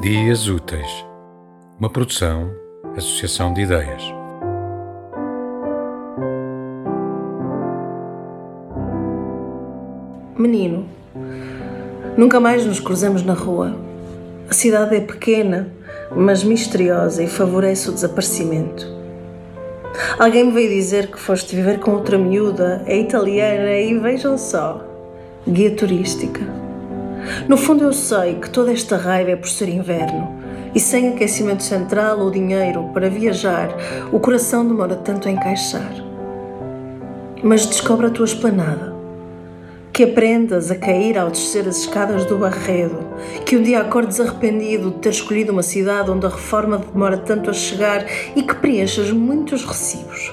Dias Úteis, uma produção, associação de ideias. Menino, nunca mais nos cruzamos na rua. A cidade é pequena, mas misteriosa e favorece o desaparecimento. Alguém me veio dizer que foste viver com outra miúda, é italiana e vejam só, guia turística. No fundo, eu sei que toda esta raiva é por ser inverno e sem aquecimento central ou dinheiro para viajar, o coração demora tanto a encaixar. Mas descobre a tua esplanada. Que aprendas a cair ao descer as escadas do Barredo, que um dia acordes arrependido de ter escolhido uma cidade onde a reforma demora tanto a chegar e que preenchas muitos recibos.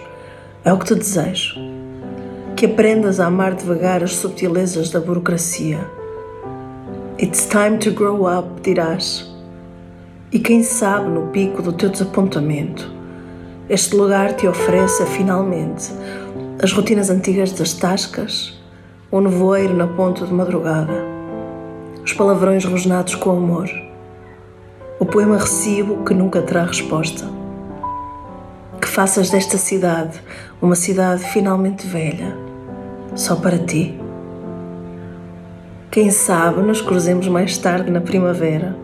É o que te desejo. Que aprendas a amar devagar as subtilezas da burocracia It's time to grow up, dirás. E quem sabe no pico do teu desapontamento, este lugar te oferece finalmente as rotinas antigas das tascas, o nevoeiro na ponta de madrugada, os palavrões rosnados com amor, o poema recibo que nunca terá resposta. Que faças desta cidade uma cidade finalmente velha, só para ti. Quem sabe nos cruzemos mais tarde na primavera.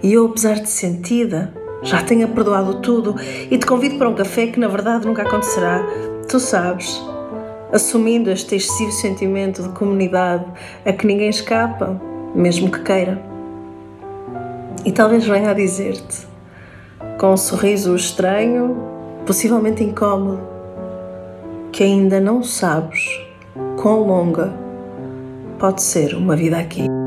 E eu, apesar de sentida, já tenha perdoado tudo e te convido para um café que na verdade nunca acontecerá. Tu sabes, assumindo este excessivo sentimento de comunidade a que ninguém escapa, mesmo que queira. E talvez venha a dizer-te, com um sorriso estranho, possivelmente incômodo, que ainda não sabes quão longa pode ser uma vida aqui.